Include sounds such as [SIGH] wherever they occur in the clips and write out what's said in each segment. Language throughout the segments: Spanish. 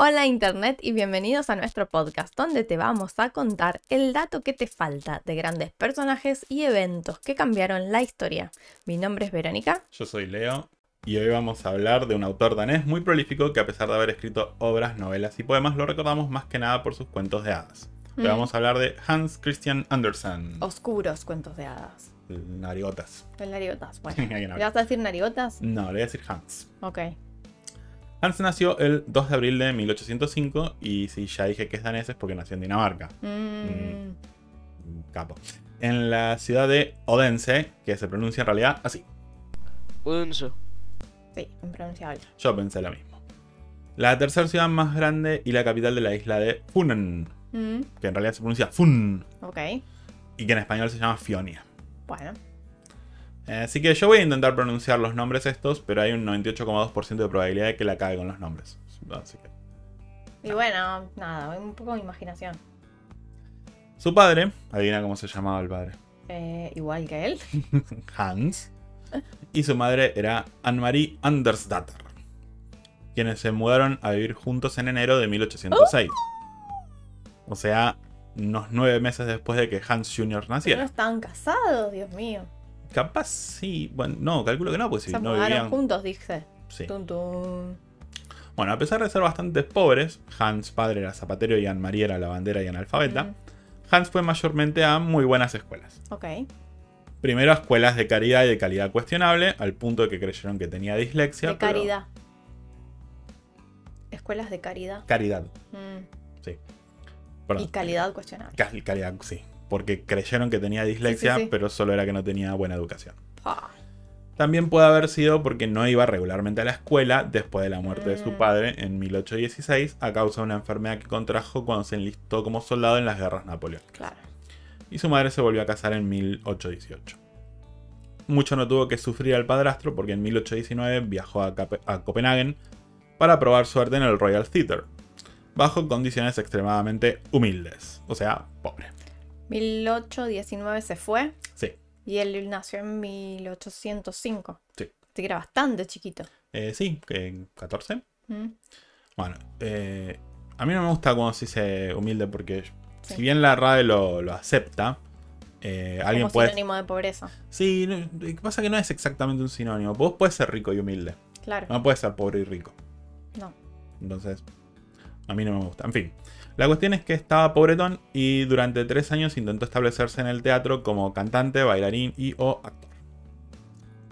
Hola Internet y bienvenidos a nuestro podcast donde te vamos a contar el dato que te falta de grandes personajes y eventos que cambiaron la historia. Mi nombre es Verónica. Yo soy Leo y hoy vamos a hablar de un autor danés muy prolífico que a pesar de haber escrito obras, novelas y poemas lo recordamos más que nada por sus cuentos de hadas. Hoy Mm. vamos a hablar de Hans Christian Andersen. Oscuros cuentos de hadas. Narigotas. El nariotas. Bueno, [LAUGHS] ¿le vas a decir nariotas? No, le voy a decir Hans. Ok. Hans nació el 2 de abril de 1805 y si ya dije que es danés es porque nació en Dinamarca. Mm, Capo. En la ciudad de Odense, que se pronuncia en realidad así. Odense. Sí, impronunciable. Yo pensé lo mismo. La tercera ciudad más grande y la capital de la isla de Funen, Mm, que en realidad se pronuncia Fun ok. y que en español se llama Fionia. Bueno. Eh, Así que yo voy a intentar pronunciar los nombres estos, pero hay un 98,2% de probabilidad de que la cague con los nombres. Así que. Y bueno, nada, un poco de imaginación. Su padre, adivina cómo se llamaba el padre. Eh, igual que él. [LAUGHS] Hans. Y su madre era Anne-Marie Andersdatter. Quienes se mudaron a vivir juntos en enero de 1806. O sea, unos nueve meses después de que Hans Jr. Pero no naciera. estaban casados, Dios mío. Capaz sí. Bueno, no, calculo que no, pues si Se no mudaron vivían. juntos, dije. Sí. Tum, tum. Bueno, a pesar de ser bastante pobres, Hans padre era zapatero y Anne-Marie era lavandera y analfabeta. Mm, Hans fue mayormente a muy buenas escuelas. ok. Primero a escuelas de caridad y de calidad cuestionable, al punto de que creyeron que tenía dislexia. De pero- caridad. Escuelas de caridad. Caridad, Mm, sí. Y Perdón. calidad cuestionable. Cal- calidad, sí. Porque creyeron que tenía dislexia, Sí, sí, sí. pero solo era que no tenía buena educación. También puede haber sido porque no iba regularmente a la escuela después de la muerte de su Mm. padre en 1816 a causa de una enfermedad que contrajo cuando se enlistó como soldado en las guerras napoleónicas. Claro. y su madre se volvió a casar en 1818. Mucho no tuvo que sufrir al padrastro porque en 1819 viajó a, a Copenhague para probar suerte en el Royal Theatre, bajo condiciones extremadamente humildes, o sea, pobre. 1819 se fue Sí, y él nació en 1805. Sí. Así que era bastante chiquito. Eh, sí, que 14. Mm, Bueno, eh, a mí no me gusta cuando se dice humilde porque Sí. si bien la RAE lo, lo acepta, eh, alguien Como puede... sinónimo de pobreza. Sí, lo que pasa es que no es exactamente un sinónimo. Vos puedes ser rico y humilde, Claro. no puedes ser pobre y rico. No. Entonces, a mí no me gusta. En fin, la cuestión es que estaba pobretón y durante tres años intentó establecerse en el teatro como cantante, bailarín y o actor.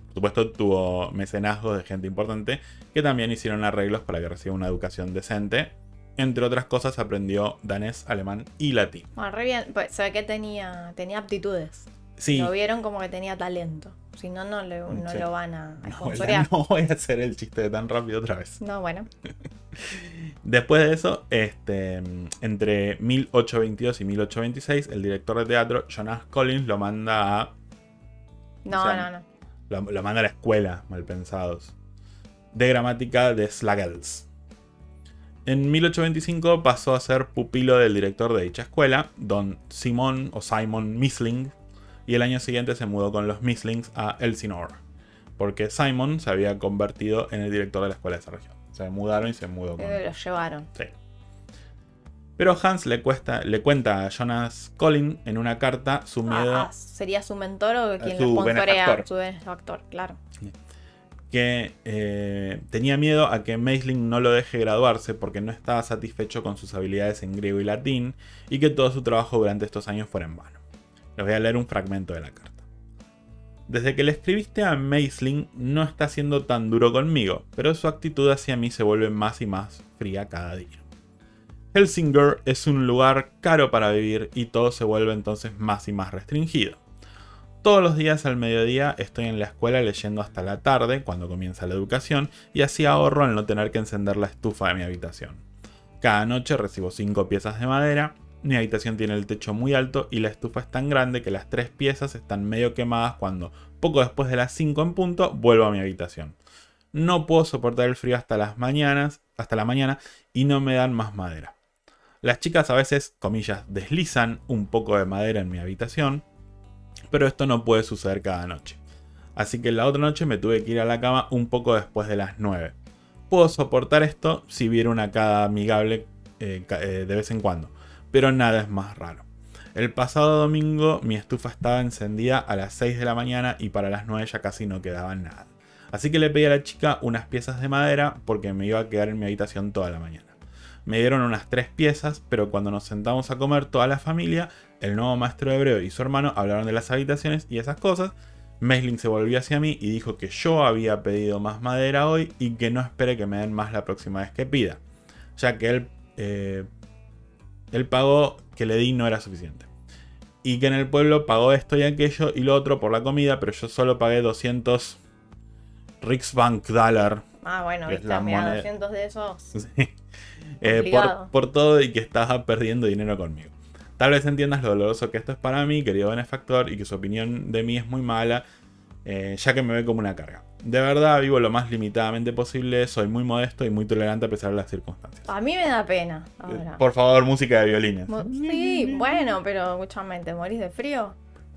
Por supuesto, tuvo mecenazgos de gente importante que también hicieron arreglos para que reciba una educación decente. Entre otras cosas, aprendió danés, alemán y latín. Bueno, re bien. Pues se ve que tenía, tenía aptitudes. Sí, Lo vieron como que tenía talento. Si no, no, le- no Sí. lo van a, a no, no voy a hacer el chiste de tan rápido otra vez. No, bueno. [LAUGHS] Después de eso, este, entre 1822 y 1826, el director de teatro, Jonas Collins, lo manda a. No, O sea, no, no. Lo, lo manda a la escuela, mal pensados. De gramática de Slagels. En 1825 pasó a ser pupilo del director de dicha escuela, don Simon o Simon Misling, y el año siguiente se mudó con los Mislings a Elsinore, porque Simon se había convertido en el director de la escuela de esa región. Se mudaron y se mudó con. Eh, Lo llevaron. Sí. Pero Hans le, cuesta, le cuenta a Jonas Collins en una carta su miedo Ah, ah, ¿Sería su mentor o quien lo sponsorea? Su benefactor, claro. que eh, tenía miedo a que Meisling no lo deje graduarse porque no estaba satisfecho con sus habilidades en griego y latín y que todo su trabajo durante estos años fuera en vano. Les voy a leer un fragmento de la carta. Desde que le escribiste a Meisling no está siendo tan duro conmigo, pero su actitud hacia mí se vuelve más y más fría cada día. Helsinger es un lugar caro para vivir y todo se vuelve entonces más y más restringido. Todos los días al mediodía estoy en la escuela leyendo hasta la tarde, cuando comienza la educación, y así ahorro al no tener que encender la estufa de mi habitación. Cada noche recibo 5 piezas de madera, mi habitación tiene el techo muy alto y la estufa es tan grande que las tres piezas están medio quemadas cuando, poco después de las 5 en punto, vuelvo a mi habitación. No puedo soportar el frío hasta las mañanas, hasta la mañana, y no me dan más madera. Las chicas a veces, comillas, deslizan un poco de madera en mi habitación, pero esto no puede suceder cada noche. Así que la otra noche me tuve que ir a la cama un poco después de las 9. Puedo soportar esto si viera una cada amigable eh, eh, de vez en cuando, pero nada es más raro. El pasado domingo mi estufa estaba encendida a las 6 de la mañana y para las 9 ya casi no quedaba nada. Así que le pedí a la chica unas piezas de madera porque me iba a quedar en mi habitación toda la mañana. Me dieron unas tres piezas, pero cuando nos sentamos a comer toda la familia, el nuevo maestro hebreo y su hermano hablaron de las habitaciones y esas cosas. Mesling se volvió hacia mí y dijo que yo había pedido más madera hoy y que no espere que me den más la próxima vez que pida, ya que él, eh, él pagó que le di no era suficiente. Y que en el pueblo pagó esto y aquello y lo otro por la comida, pero yo solo pagué 200 Riksbank Dollar Ah, bueno, es viste, la mira, moneda. 200 de esos. [LAUGHS] Sí. Eh, por, por todo y que estaba perdiendo dinero conmigo. Tal vez entiendas lo doloroso que esto es para mí, querido benefactor, y que su opinión de mí es muy mala, eh, ya que me ve como una carga. De verdad, vivo lo más limitadamente posible, soy muy modesto y muy tolerante a pesar de las circunstancias. A mí me da pena. Eh, Ahora. Por favor, música de violines. Sí, bueno, pero escúchame, ¿te morís de frío?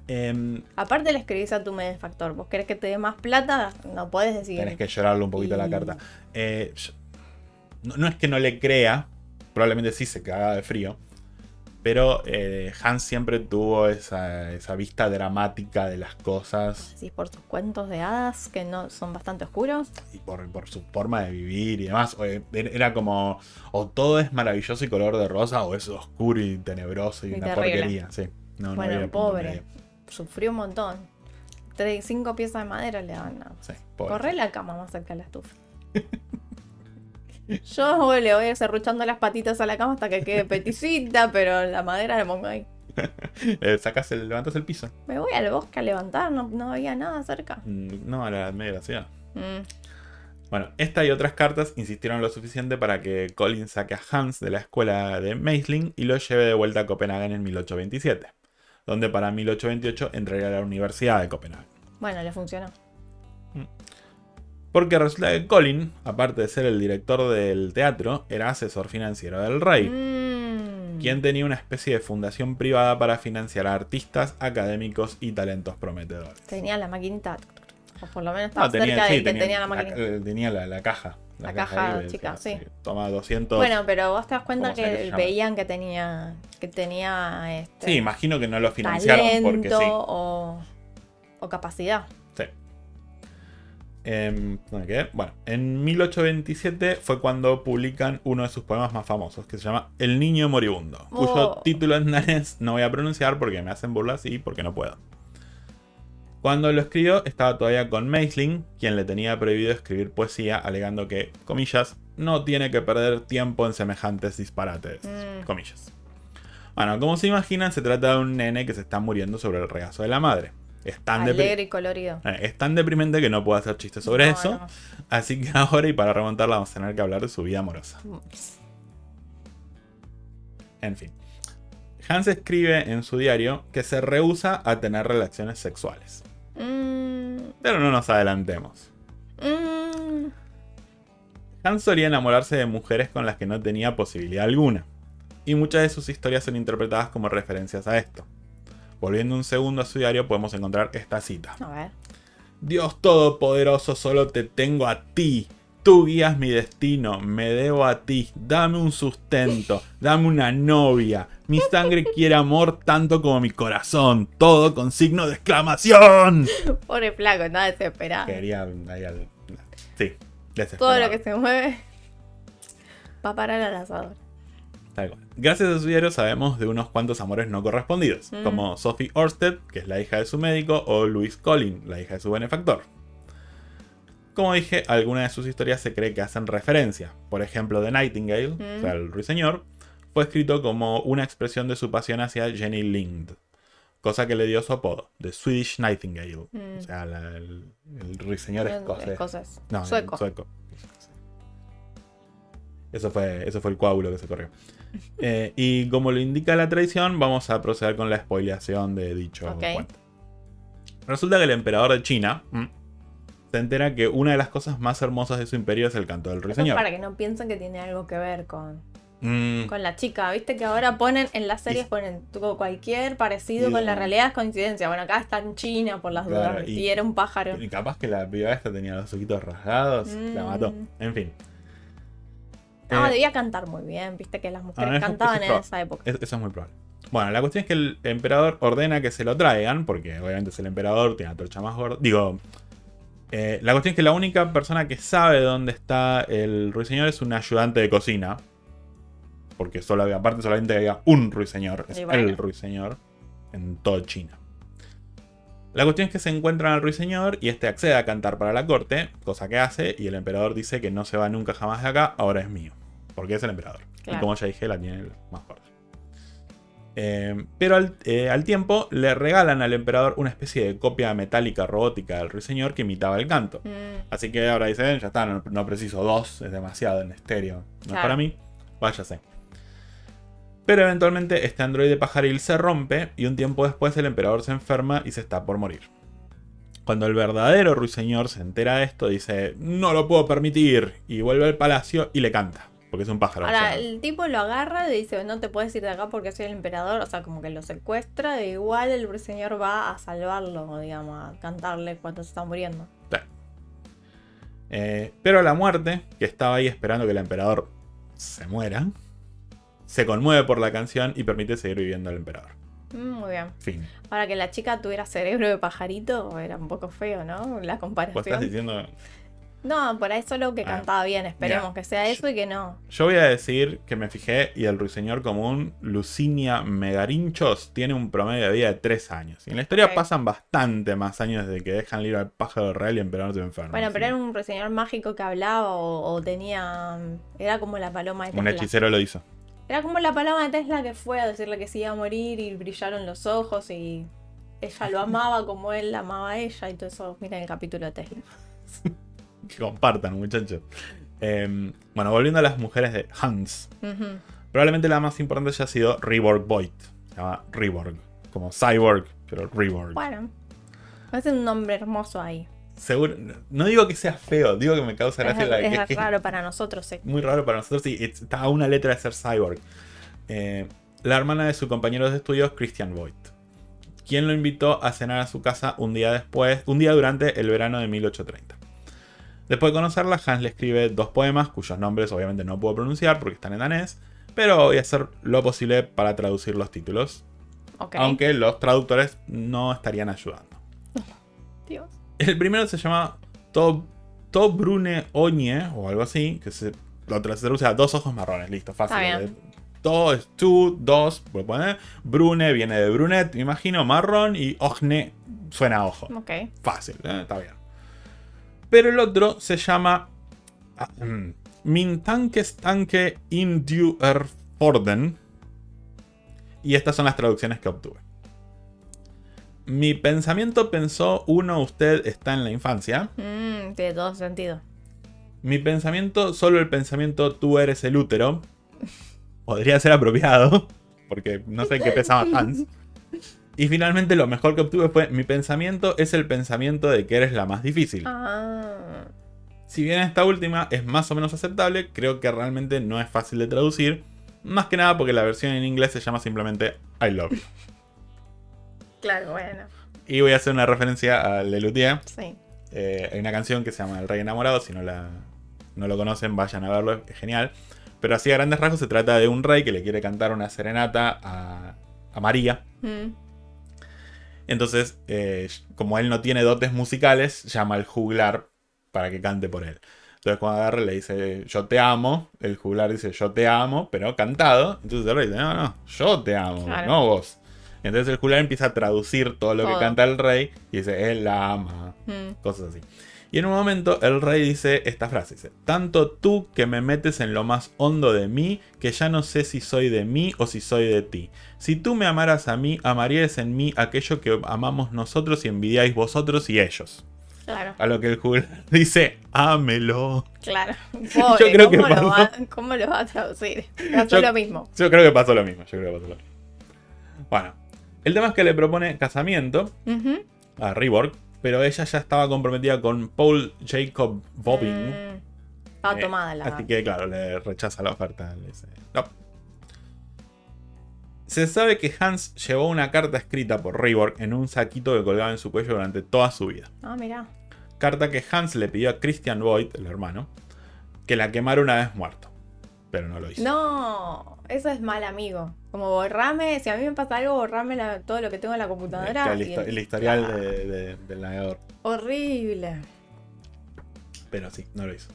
Em, Aparte le escribís a tu benefactor. ¿Vos querés que te dé más plata? No podés decir. tenés que llorarle un poquito a la carta. Eh, yo- no, no es que no le crea, probablemente sí se caga de frío. Pero eh, Hans siempre tuvo esa, esa vista dramática de las cosas Sí, por tus cuentos de hadas que no son bastante oscuros. y por, por su forma de vivir y demás. Eh, Era como, o todo es maravilloso y color de rosa, o es oscuro y tenebroso y, Y una terrible. porquería. Sí. No, no bueno, punto pobre. Sufrió un montón. Tres, cinco piezas de madera le dan. a- Sí. Corre la cama más cerca de la estufa. [LAUGHS] Yo le voy serruchando las patitas a la cama hasta que quede peticita, pero la madera la pongo ahí. [LAUGHS] Eh, sacas el, levantas el piso. Me voy al bosque a levantar, no, no había nada cerca. Mm, No, a la media de la ciudad. Mm, Bueno, esta y otras cartas insistieron lo suficiente para que Colin saque a Hans de la escuela de Meisling y lo lleve de vuelta a Copenhague en 1827, donde para 1828 entraría a la Universidad de Copenhague. Bueno, le funcionó. Porque resulta que Colin, aparte de ser el director del teatro, era asesor financiero del rey, Mm. quien tenía una especie de fundación privada para financiar a artistas, académicos y talentos prometedores. Tenía la maquinita. O por lo menos estaba No, tenía, cerca sí, de que tenía, la máquina. eh, tenía la, la caja. La caja ahí, chica, sí. Toma 200. Bueno, pero vos te das cuenta ¿Cómo sea que veían que tenía que tenía este, Sí, imagino que no lo financiaron porque sí. o, o capacidad. Em, ¿dónde quedé? Bueno, en 1827 fue cuando publican uno de sus poemas más famosos, que se llama El Niño Moribundo, cuyo Oh. título en danés no voy a pronunciar porque me hacen burlas y porque no puedo. Cuando lo escribió estaba todavía con Meisling, quien le tenía prohibido escribir poesía, alegando que, comillas, no tiene que perder tiempo en semejantes disparates, Mm. comillas. Bueno, como se imaginan, se trata de un nene que se está muriendo sobre el regazo de la madre. Es tan, depri- Alegre y colorido. eh, es tan deprimente que no puedo hacer chistes sobre No, eso. no. Así que [LAUGHS] ahora y para remontarla vamos a tener que hablar de su vida amorosa. En fin. Hans escribe en su diario que se rehúsa a tener relaciones sexuales. Mm, Pero no nos adelantemos. mm, Hans solía enamorarse de mujeres con las que no tenía posibilidad alguna. Y muchas de sus historias son interpretadas como referencias a esto. Volviendo un segundo a su diario podemos encontrar esta cita. a ver. Dios Todopoderoso, solo te tengo a ti. Tú guías mi destino, me debo a ti. Dame un sustento, [LAUGHS] dame una novia. Mi sangre quiere amor tanto como mi corazón. Todo con signo de exclamación. [LAUGHS] Pobre flaco, estaba desesperado. Quería ahí al- Sí, desesperado. Todo lo que se mueve va a parar al asador. Gracias a su diario sabemos de unos cuantos amores no correspondidos, Mm. como Sophie Orsted, que es la hija de su médico, o Louise Collin, la hija de su benefactor. Como dije, algunas de sus historias se cree que hacen referencia. Por ejemplo, The Nightingale, Mm. o sea, el ruiseñor, fue escrito como una expresión de su pasión hacia Jenny Lind, cosa que le dio su apodo, The Swedish Nightingale, Mm. o sea, la- el, el ruiseñor escocés. Escocés. No, Sueco. sueco. Eso fue, eso fue el coágulo que se corrió. [LAUGHS] Eh, y como lo indica la tradición, vamos a proceder con la spoileación de dicho Ok. cuento. Resulta que el emperador de China mm, se entera que una de las cosas más hermosas de su imperio es el canto del ruiseñor. para que no piensen que tiene algo que ver con, Mm, con la chica. Viste que ahora ponen en las series ponen tu- cualquier parecido Y- con la realidad es coincidencia. Bueno, acá está en China por las Claro, dudas. y- Y, era un pájaro. y capaz que la piba esta tenía los ojitos rasgados, la Mm. mató. En fin. No, Eh, debía cantar muy bien, viste que las mujeres Ah, cantaban eso en esa época. es- eso es muy probable. Bueno, la cuestión es que el emperador ordena que se lo traigan, porque obviamente es el emperador, tiene la torcha más gorda. Digo, eh, la cuestión es que la única persona que sabe dónde está el ruiseñor es un ayudante de cocina. Porque solo había, aparte solamente había un ruiseñor, es bueno. el ruiseñor en toda China. La cuestión es que se encuentran al ruiseñor y este accede a cantar para la corte, cosa que hace, y el emperador dice que no se va nunca jamás de acá, ahora es mío. Porque es el emperador. Y como ya dije, la tiene el más fuerte. Eh, pero al, eh, al tiempo le regalan al emperador una especie de copia metálica robótica del ruiseñor que imitaba el canto. Mm, Así que ahora dicen, ya está, no, no preciso dos, es demasiado en estéreo. No es para mí, váyase. Pero eventualmente este androide pajaril se rompe y un tiempo después el emperador se enferma y se está por morir. Cuando el verdadero ruiseñor se entera de esto, dice, no lo puedo permitir, y vuelve al palacio y le canta, porque es un pájaro. o Ahora, sea, el tipo lo agarra y dice, no te puedes ir de acá porque soy el emperador, o sea, como que lo secuestra, e igual el ruiseñor va a salvarlo, digamos, a cantarle cuando se está muriendo. Eh, pero la muerte, que estaba ahí esperando que el emperador se muera, se conmueve por la canción y permite seguir viviendo al emperador. Mm, muy bien. Fin. Ahora que la chica tuviera cerebro de pajarito, era un poco feo, ¿no? La Vos estás comparación. diciendo. No, por ahí solo que Ah, cantaba bien, esperemos que sea eso y que no. Yo voy a decir que me fijé y el ruiseñor común, Lucinia megarinchos, tiene un promedio de vida de 3 años. Y en la historia pasan bastante más años desde que dejan libre al pájaro real y emperador se enferma. Bueno, pero era un ruiseñor mágico que hablaba o, o tenía... Era como la paloma de un Tesla. hechicero lo hizo. Era como la paloma de Tesla que fue a decirle que se iba a morir y brillaron los ojos y ella lo amaba como él la amaba a ella y todo eso. Miren el capítulo de Tesla. [LAUGHS] Que compartan, muchachos. Eh, bueno, volviendo a las mujeres de Hans. Probablemente la más importante haya sido Reborg Void. Se llama Reborg. Como Cyborg, pero Reborg. Bueno, es un nombre hermoso ahí. Seguro, no digo que sea feo, digo que me causa Es, gracia la es que- que- raro para nosotros, sí. muy raro para nosotros y está a una letra de ser cyborg. Eh, la hermana de su compañero de estudios, Christian Voigt, quien lo invitó a cenar a su casa un día después, un día durante el verano de 1830. Después de conocerla, Hans le escribe dos poemas cuyos nombres obviamente no puedo pronunciar porque están en danés, pero voy a hacer lo posible para traducir los títulos, aunque los traductores no estarían ayudando. [LAUGHS] Dios. El primero se llama To, to Brune Oñe o algo así, que se, lo traduce a dos ojos marrones, listo, fácil. Está bien. Eh, To es tú, dos, puedo poner. Brune viene de brunet, me imagino, marrón, y Ogne suena a ojo. Ok. Fácil, eh, está bien. Pero el otro se llama ah, mm, Min Tankes Tanke in du Erforden. Y estas son las traducciones que obtuve. Mi pensamiento pensó, uno, usted está en la infancia. Mm, tiene todo sentido. Mi pensamiento, solo el pensamiento, tú eres el útero. [LAUGHS] Podría ser apropiado, porque no sé qué pensaba Hans. Y finalmente lo mejor que obtuve fue, mi pensamiento es el pensamiento de que eres la más difícil. Ah. Si bien esta última es más o menos aceptable, creo que realmente no es fácil de traducir. Más que nada porque la versión en inglés se llama simplemente I love you. [LAUGHS] Claro, bueno. Y voy a hacer una referencia a Lelutier. Sí. Eh, hay una canción que se llama El Rey Enamorado. Si no, la, no lo conocen, vayan a verlo, es genial. Pero así a grandes rasgos se trata de un rey que le quiere cantar una serenata a, a María. Mm. Entonces, eh, como él no tiene dotes musicales, llama al juglar para que cante por él. Entonces cuando agarra le dice yo te amo, el juglar dice yo te amo, pero cantado. Entonces el rey dice no, no, yo te amo, Claro. no vos. Entonces el juglar empieza a traducir todo lo que canta el rey y dice él la ama, Mm. cosas así. Y en un momento el rey dice esta frase, dice, tanto tú que me metes en lo más hondo de mí, que ya no sé si soy de mí o si soy de ti. Si tú me amaras a mí, amarías en mí aquello que amamos nosotros y envidiáis vosotros y ellos. Claro, A lo que el juglar [LAUGHS] dice, ámelo. claro. [LAUGHS] Pobre, creo que ¿cómo, lo pasó. va, ¿Cómo lo va a traducir? [LAUGHS] Pasó Yo- lo mismo. Yo creo que pasó lo mismo, yo creo que pasó lo mismo. Bueno, el tema es que le propone casamiento a Reborg, pero ella ya estaba comprometida con Paul Jacob Bobbin. Mm. Estaba Eh, tomada la. Así que, claro, le rechaza la oferta. Le dice, no. Se sabe que Hans llevó una carta escrita por Reborg en un saquito que colgaba en su cuello durante toda su vida. Ah, mira. Carta que Hans le pidió a Christian Voigt, el hermano, que la quemara una vez muerto. pero no lo hizo. No, eso es mal amigo. Como borrame, si a mí me pasa algo, borrame la- todo lo que tengo en la computadora. el, histo- historial Ah, de- de- del navegador. Horrible. Pero sí, no lo hizo.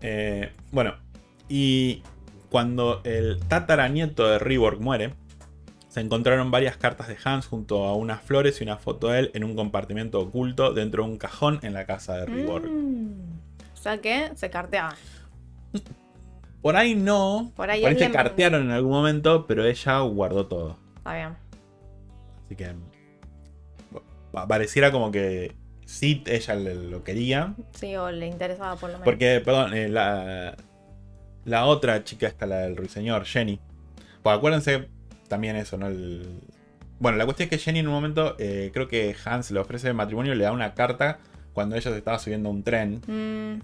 Eh, bueno, y cuando el tataranieto de Rework muere, se encontraron varias cartas de Hans junto a unas flores y una foto de él en un compartimento oculto dentro de un cajón en la casa de Rework. Mm. O sea que se carteaban. Por ahí no, Por ahí por ahí él se cartearon en algún momento, pero ella guardó todo. Está bien. Así que pa- pareciera como que sí ella lo quería, Sí, o le interesaba por lo menos. Porque, perdón, eh, la, la otra chica está la del ruiseñor, Jenny. Pues acuérdense también eso, ¿no? El- bueno, la cuestión es que Jenny en un momento, eh, creo que Hans le ofrece matrimonio, le da una carta cuando ella se estaba subiendo a un tren. Mm,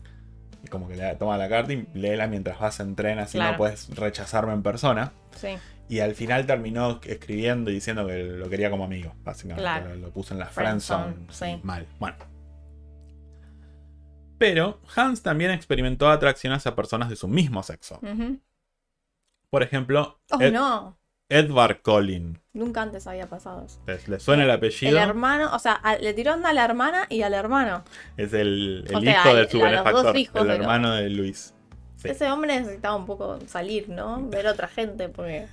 Y como que le toma la carta y léela mientras vas en tren, así Claro. no puedes rechazarme en persona. sí. Y al final terminó escribiendo y diciendo que lo quería como amigo, básicamente. Claro. Lo, lo puso en la Friendzone, sí. Mal. Bueno. Pero Hans también experimentó atracción hacia personas de su mismo sexo. Ujú. Por ejemplo, Oh, Ed- no. Edward Collin. Nunca antes había pasado eso. ¿Les, les suena el apellido? El hermano, o sea, a- le tiró onda a la hermana y al hermano. Es el, el O sea, hijo de su benefactor, el pero- hermano de Luis. Sí. Ese hombre necesitaba un poco salir, ¿no? Ver otra gente, porque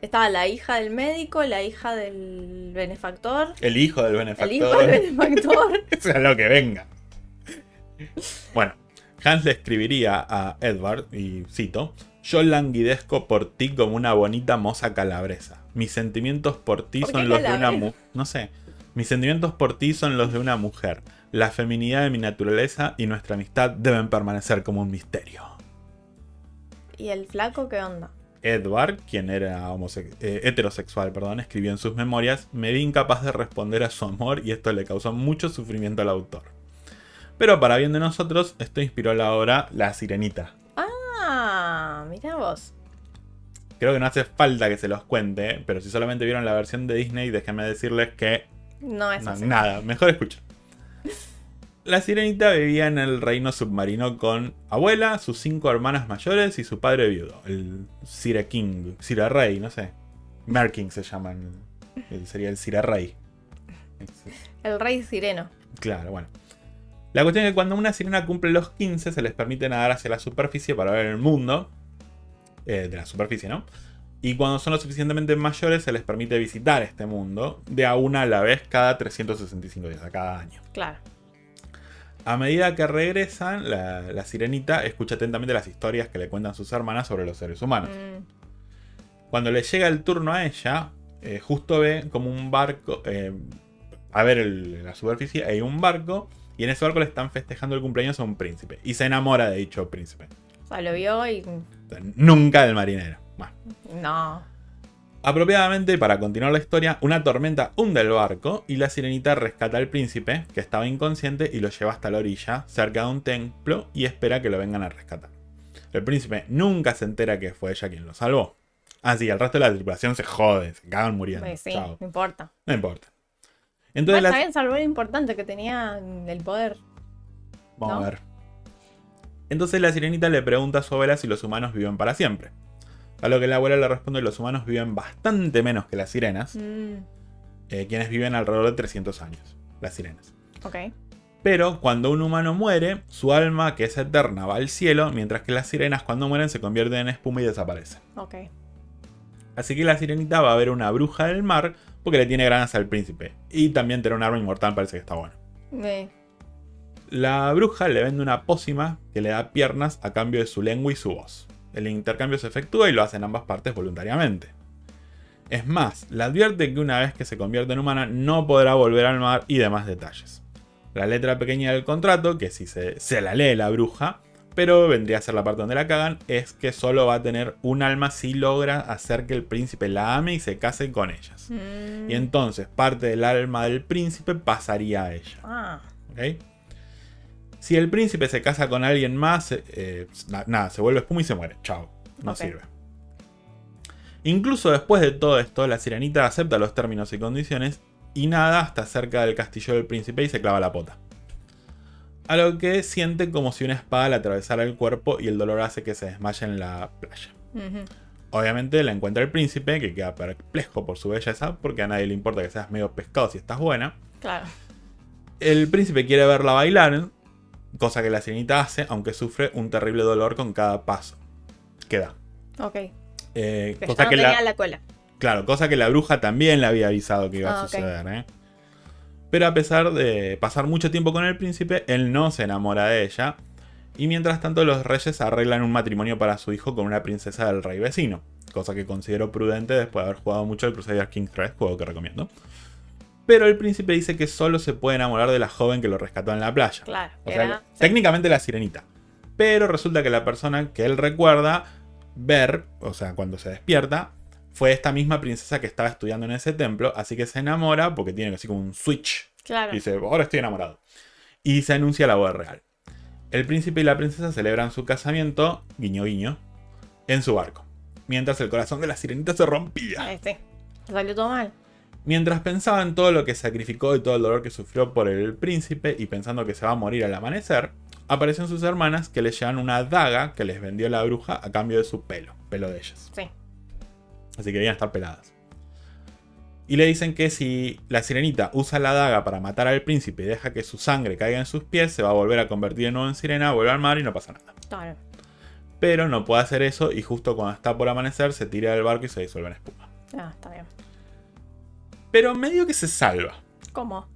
estaba la hija del médico, la hija del benefactor, El hijo del benefactor. el hijo del benefactor. [LAUGHS] sea lo que venga. Bueno, Hans le escribiría a Edward, y cito, Yo languidezco por ti como una bonita moza calabresa. Mis sentimientos por ti ¿Por son los de una mujer. No sé. Mis sentimientos por ti son los de una mujer. La feminidad de mi naturaleza y nuestra amistad deben permanecer como un misterio. ¿Y el flaco qué onda? Edward, quien era eh, heterosexual, perdón, escribió en sus memorias, me vi incapaz de responder a su amor y esto le causó mucho sufrimiento al autor. Pero para bien de nosotros, esto inspiró la obra La Sirenita. Mira vos. Creo que no hace falta que se los cuente, pero si solamente vieron la versión de Disney, déjenme decirles que No es no, así. nada, mejor escucha. La sirenita vivía en el reino submarino con abuela, sus cinco hermanas mayores y su padre viudo, el Sire King, Sire Rey, no sé. Merking se llaman. Sería el Sire Rey. El rey sireno. Claro, bueno. La cuestión es que cuando una sirena cumple los 15 se les permite nadar hacia la superficie para ver el mundo. Eh, de la superficie, ¿no? Y cuando son lo suficientemente mayores se les permite visitar este mundo de a una a la vez cada 365 días, a cada año. Claro. A medida que regresan, la, la sirenita escucha atentamente las historias que le cuentan sus hermanas sobre los seres humanos. Mm, Cuando le llega el turno a ella, eh, justo ve como un barco, eh, a ver el- la superficie, hay un barco, y en ese barco le están festejando el cumpleaños a un príncipe. Y se enamora de dicho príncipe. Sea, lo vio y. Nunca del marinero. Bueno. No. Apropiadamente, para continuar la historia, una tormenta hunde el barco y la sirenita rescata al príncipe, que estaba inconsciente, y lo lleva hasta la orilla, cerca de un templo, y espera que lo vengan a rescatar. El príncipe nunca se entera que fue ella quien lo salvó. Así, el resto de la tripulación se jode, se cagan muriendo. Pues sí, Chao. no importa. No importa. Bueno, Entonces, está la- bien, salvó lo importante que tenía el poder. vamos ¿no? a ver. Entonces la sirenita le pregunta a su abuela si los humanos viven para siempre. A lo que la abuela le responde que los humanos viven bastante menos que las sirenas, Mm, eh, quienes viven alrededor de 300 años, las sirenas. ok. Pero cuando un humano muere, su alma, que es eterna, va al cielo, mientras que las sirenas cuando mueren se convierten en espuma y desaparecen. Ok. Así que la sirenita va a ver una bruja del mar porque le tiene ganas al príncipe. Y también tener un arma inmortal parece que está bueno. Eh, La bruja le vende una pócima que le da piernas a cambio de su lengua y su voz. El intercambio se efectúa y lo hacen ambas partes voluntariamente. Es más, le advierte que una vez que se convierte en humana no podrá volver al mar y demás detalles. La letra pequeña del contrato, que si se, se la lee la bruja, pero vendría a ser la parte donde la cagan, es que solo va a tener un alma si logra hacer que el príncipe la ame y se case con ellas. mm, Y entonces parte del alma del príncipe pasaría a ella. Ah, ¿ok? Si el príncipe se casa con alguien más, eh, na- nada, se vuelve espuma y se muere. Chao. No sirve. Incluso después de todo esto, la sirenita acepta los términos y condiciones y nada hasta cerca del castillo del príncipe y se clava la pota. A lo que siente como si una espada le atravesara el cuerpo y el dolor hace que se desmaye en la playa. Obviamente la encuentra el príncipe, que queda perplejo por su belleza, porque a nadie le importa que seas medio pescado si estás buena. Claro. El príncipe quiere verla bailar, cosa que la sirenita hace, aunque sufre un terrible dolor con cada paso que da. Ok. Eh, Pero cosa ya no que tenía la, la cola. Claro, cosa que la bruja también le había avisado que iba Ah, a ok. suceder, ¿eh? Pero a pesar de pasar mucho tiempo con el príncipe, él no se enamora de ella. Y mientras tanto, los reyes arreglan un matrimonio para su hijo con una princesa del rey vecino. Cosa que considero prudente después de haber jugado mucho el Crusader King 3, juego que recomiendo. Pero el príncipe dice que solo se puede enamorar de la joven que lo rescató en la playa. Claro. O sea, era- técnicamente la sirenita. Pero resulta que la persona que él recuerda ver, o sea, cuando se despierta, fue esta misma princesa que estaba estudiando en ese templo. Así que se enamora porque tiene así como un switch. Claro. Y dice, ahora estoy enamorado. Y se anuncia la boda real. El príncipe y la princesa celebran su casamiento, guiño guiño, en su barco. Mientras el corazón de la sirenita se rompía. Salió todo mal. Mientras pensaba en todo lo que sacrificó y todo el dolor que sufrió por el príncipe y pensando que se va a morir al amanecer, aparecen sus hermanas que le llevan una daga que les vendió la bruja a cambio de su pelo, pelo de ellas. Sí. Así que debían estar peladas. Y le dicen que si la sirenita usa la daga para matar al príncipe y deja que su sangre caiga en sus pies, se va a volver a convertir de nuevo en sirena, vuelve al mar y no pasa nada. Claro. Pero no puede hacer eso y justo cuando está por amanecer se tira del barco y se disuelve en espuma. Ah, está bien. Pero medio que se salva. ¿Cómo?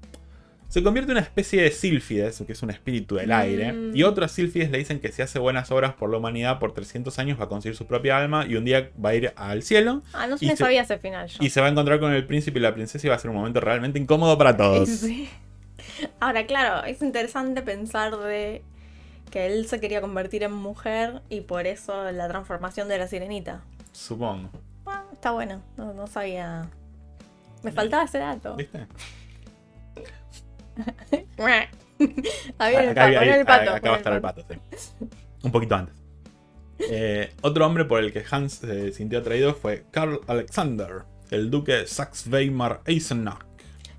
Se convierte en una especie de sílfides, que es un espíritu del aire, Mm. y otros sílfides le dicen que si hace buenas obras por la humanidad por 300 años va a conseguir su propia alma y un día va a ir al cielo Ah, no Y me se- sabía ese final yo. y se va a encontrar con el príncipe y la princesa y va a ser un momento realmente incómodo para todos. Sí. Ahora, claro, es interesante pensar de que él se quería convertir en mujer y por eso la transformación de la sirenita. Supongo. Ah, está bueno, no, no sabía. Me faltaba ese dato. ¿Viste? [LAUGHS] Ahí viene el pato, ahí- el pato, acá va a estar el pato, sí. Un poquito antes. Eh, otro hombre por el que Hans se sintió atraído fue Karl Alexander, el duque de Saxe-Weimar-Eisenach,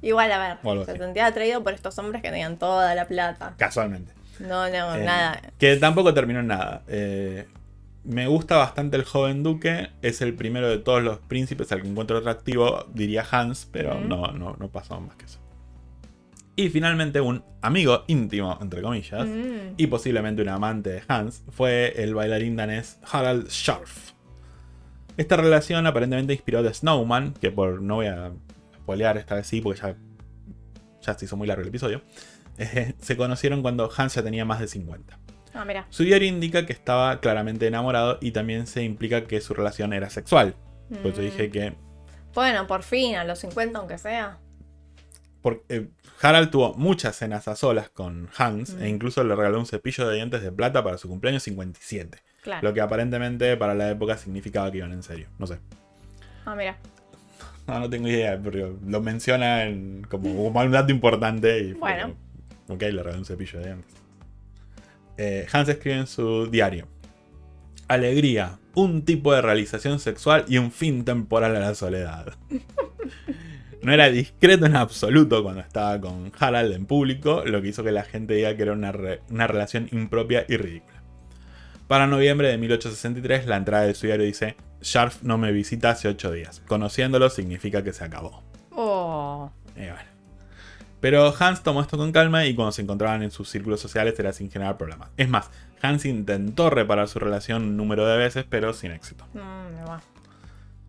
Igual, a ver, se sentía atraído por estos hombres que tenían toda la plata. casualmente. No, no, Eh, nada. Que tampoco terminó en nada. Eh, me gusta bastante el joven duque. Es el primero de todos los príncipes al que encuentro atractivo, diría Hans, pero no, no, no pasó más que eso. Y finalmente un amigo íntimo, entre comillas, Mm. y posiblemente un amante de Hans, fue el bailarín danés Harald Scharf. Esta relación aparentemente inspiró de Snowman, que por no voy a spoilear esta vez sí, porque ya, ya se hizo muy largo el episodio. eh, [LAUGHS] se conocieron cuando Hans ya tenía más de 50. Ah, mira. Su diario indica que estaba claramente enamorado y también se implica que su relación era sexual. Por eso Mm. dije que Bueno, por fin, a los 50 aunque sea. porque, eh, Harald tuvo muchas cenas a solas con Hans Mm. e incluso le regaló un cepillo de dientes de plata para su cumpleaños 57. Claro. Lo que aparentemente para la época significaba que iban en serio. No sé. Ah, mira. [LAUGHS] No, no tengo idea, pero lo menciona en- como, como un dato importante. Y Bueno. Ok, le regaló un cepillo de dientes. Eh, Hans escribe en su diario. Alegría, un tipo de realización sexual y un fin temporal a la soledad. [LAUGHS] No era discreto en absoluto cuando estaba con Harald en público, lo que hizo que la gente diga que era una, re- una relación impropia y ridícula. Para noviembre de 1863, la entrada de su diario dice: Sharf no me visita hace 8 días. Conociéndolo significa que se acabó. Oh. Y bueno. Pero Hans tomó esto con calma y cuando se encontraban en sus círculos sociales era sin generar problemas. Es más, Hans intentó reparar su relación un número de veces, pero sin éxito. Va.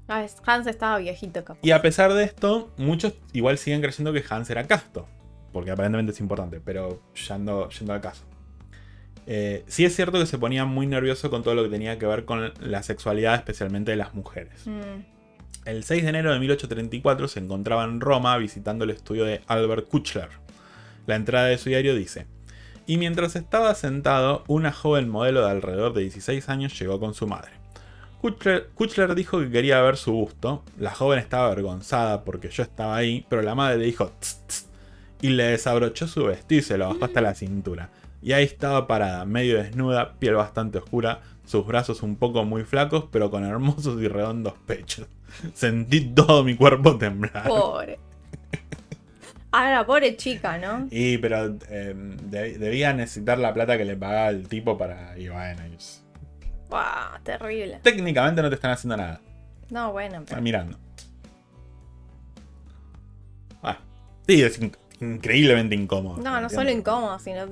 Ah, Hans estaba viejito, capaz. Y a pesar de esto, muchos igual siguen creyendo que Hans era casto. Porque aparentemente es importante, pero yendo, yendo al caso. Eh, sí es cierto que se ponía muy nervioso con todo lo que tenía que ver con la sexualidad, especialmente de las mujeres. Mm. El 6 de enero de 1834 se encontraba en Roma visitando el estudio de Albert Kuchler. La entrada de su diario dice, y mientras estaba sentado, una joven modelo de alrededor de 16 años llegó con su madre. Kuchler, dijo que quería ver su busto, la joven estaba avergonzada porque yo estaba ahí, pero la madre le dijo "Tss, tss", y le desabrochó su vestido y se lo bajó hasta la cintura. Y ahí estaba parada, medio desnuda, piel bastante oscura, sus brazos un poco muy flacos, pero con hermosos y redondos pechos. Sentí todo mi cuerpo temblar. Pobre. Ah, la pobre chica, ¿no? Y pero eh, de- debía necesitar la plata que le pagaba el tipo para. Y bueno, ellos- Buah, terrible. técnicamente no te están haciendo nada. No, bueno, Están pero... mirando. Ah, sí, es in- increíblemente incómodo. No, no solo incómodo, sino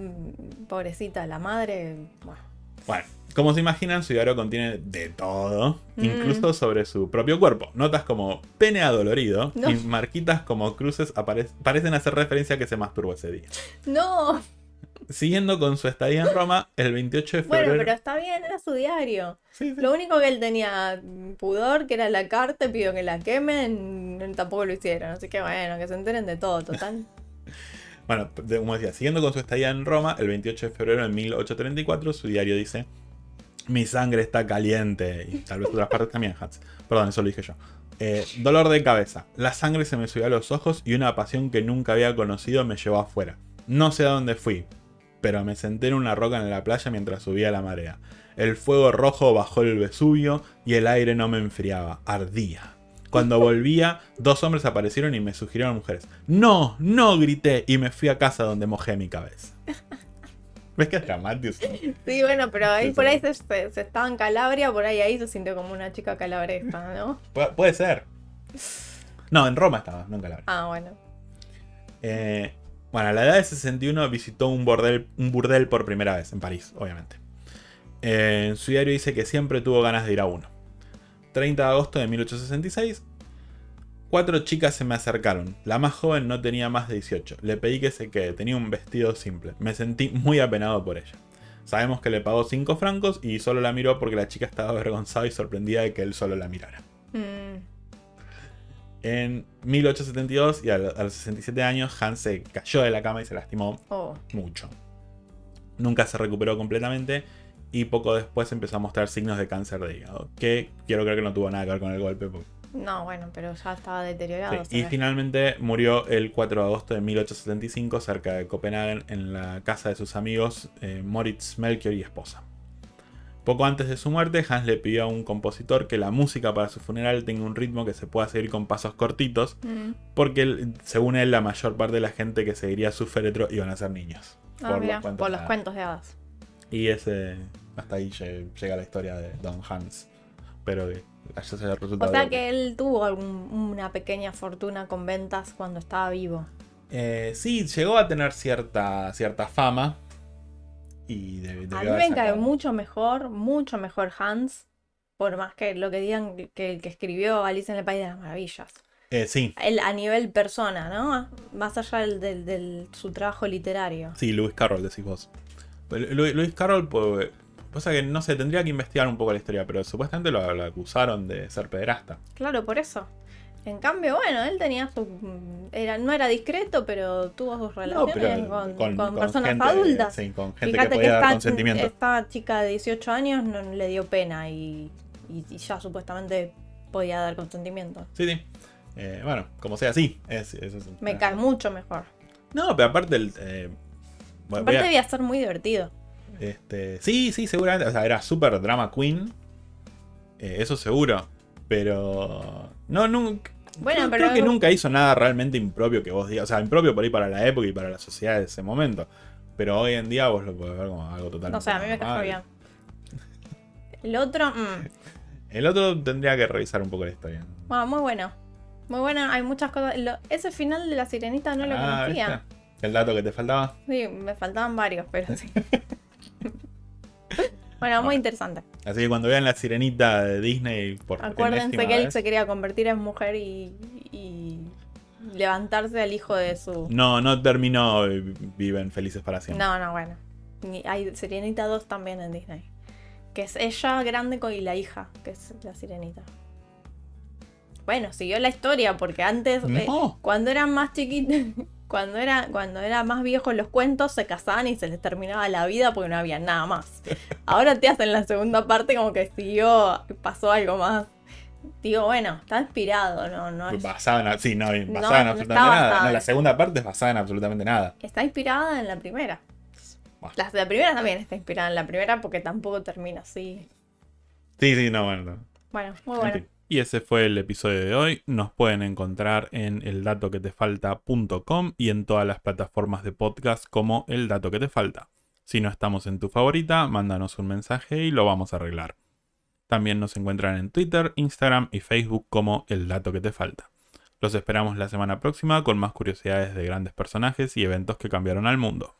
pobrecita, la madre. Bueno, Bueno, como se imaginan, su diario contiene de todo, Mm. incluso sobre su propio cuerpo. Notas como pene adolorido No. y marquitas como cruces parecen hacer referencia a que se masturbó ese día. no. Siguiendo con su estadía en Roma, el 28 de febrero. Bueno, pero está bien, era su diario. Sí, sí. Lo único que él tenía pudor, que era la carta, pidió que la quemen, tampoco lo hicieron. Así que bueno, que se enteren de todo, total. [LAUGHS] Bueno, como decía, siguiendo con su estadía en Roma, el 28 de febrero de 1834, su diario dice: Mi sangre está caliente. Y tal vez otras partes también, Hans. Perdón, eso lo dije yo. Eh, dolor de cabeza. La sangre se me subió a los ojos y una pasión que nunca había conocido me llevó afuera. No sé a dónde fui, pero me senté en una roca en la playa mientras subía la marea. El fuego rojo bajó el Vesubio y el aire no me enfriaba, ardía. Cuando volvía, dos hombres aparecieron y me sugirieron mujeres. No, no, grité y me fui a casa donde mojé mi cabeza. ¿Ves que es dramático? Sí, bueno, pero ahí Sí, por ahí se, se- se estaba en Calabria, por ahí ahí se sintió como una chica calabresca, ¿no? Pu- puede ser. No, en Roma estaba, no en Calabria. Ah, bueno. Eh, bueno, a la edad de 61 visitó un bordel, un burdel por primera vez, en París, obviamente. Eh, en su diario dice que siempre tuvo ganas de ir a uno. 30 de agosto de 1866. Cuatro chicas se me acercaron. La más joven no tenía más de 18. Le pedí que se quede. Tenía un vestido simple. Me sentí muy apenado por ella. Sabemos que le pagó 5 francos y solo la miró porque la chica estaba avergonzada y sorprendida de que él solo la mirara. Mm, En 1872 y a, lo- a los 67 años, Hans se cayó de la cama y se lastimó oh, mucho. Nunca se recuperó completamente y poco después empezó a mostrar signos de cáncer de hígado, que quiero creer que no tuvo nada que ver con el golpe. porque- no, bueno, pero ya estaba deteriorado. Sí, Y finalmente murió el 4 de agosto de 1875 cerca de Copenhague en la casa de sus amigos eh, Moritz Melchior y esposa. Poco antes de su muerte, Hans le pidió a un compositor que la música para su funeral tenga un ritmo que se pueda seguir con pasos cortitos, Mm. porque según él la mayor parte de la gente que seguiría su féretro iban a ser niños. Ah, mira, cuentos por los cuentos de hadas. Y ese hasta ahí lle- llega la historia de Don Hans. Pero O sea que él tuvo algún- una pequeña fortuna con ventas cuando estaba vivo. Eh, sí, llegó a tener cierta, cierta fama. Y de- debió A mí me cae mucho mejor, mucho mejor Hans, por más que lo que digan que el que escribió Alice en el País de las Maravillas. Eh, sí, a nivel persona, ¿no? Más allá del, del- del- su trabajo literario. sí, Lewis Carroll decís vos. Pero Lu- Lewis Carroll, pues, pasa que no sé, tendría que investigar un poco la historia, pero supuestamente lo, lo acusaron de ser pederasta. Claro, por eso. En cambio, bueno, él tenía su. Era, no era discreto, pero tuvo sus relaciones con, con personas gente- adultas. Sí, con gente Fíjate que que, podía dar esta, consentimiento. esta chica de 18 años no le dio pena y, y- y ya supuestamente podía dar consentimiento. Sí, sí. Eh, bueno, como sea, sí. Es, es- es- Me cae mucho mejor. No, pero aparte el. eh, voy Aparte a- debía ser muy divertido. Este, sí, sí, seguramente. O sea, era super drama queen. eh, eso seguro. Pero. No, nunca. Bueno, creo, pero- creo que nunca hizo nada realmente impropio que vos digas. O sea, impropio por ahí para la época y para la sociedad de ese momento. Pero hoy en día vos lo podés ver como algo totalmente. No sé, a mí me cayó bien. El otro, mm, [LAUGHS] El otro tendría que revisar un poco la historia. bueno, muy bueno. Muy bueno, hay muchas cosas. Lo- ese final de la sirenita no lo Ah, conocía. ¿viste? El dato que te faltaba. Sí, me faltaban varios, pero sí. [LAUGHS] bueno, muy interesante. Así que cuando vean la sirenita de Disney por Acuérdense que él vez, se quería convertir en mujer y, y levantarse al hijo de su... No, no terminó viven felices para siempre. No, no, bueno. Hay Sirenita 2 también en Disney. Que es ella grande con y la hija, que es la Sirenita. Bueno, siguió la historia porque antes, eh, No. cuando eran más chiquitos, [LAUGHS] cuando era, cuando era más viejos los cuentos, se casaban y se les terminaba la vida porque no había nada más. [LAUGHS] Ahora te hacen la segunda parte como que siguió, pasó algo más. Digo, bueno, está inspirado, no, no es- Basada en, sí, no, basada No, en absolutamente nada. basada la segunda parte es basada en absolutamente nada. Está inspirada en la primera. Bueno. La, la primera también está inspirada en la primera porque tampoco termina así. Sí, sí, no, bueno. no. Bueno, muy En bueno. fin. Y ese fue el episodio de hoy. Nos pueden encontrar en eldatoquetefalta.com y en todas las plataformas de podcast como El Dato que te falta. Si no estamos en tu favorita, mándanos un mensaje y lo vamos a arreglar. También nos encuentran en Twitter, Instagram y Facebook como El Dato que te falta. Los esperamos la semana próxima con más curiosidades de grandes personajes y eventos que cambiaron al mundo.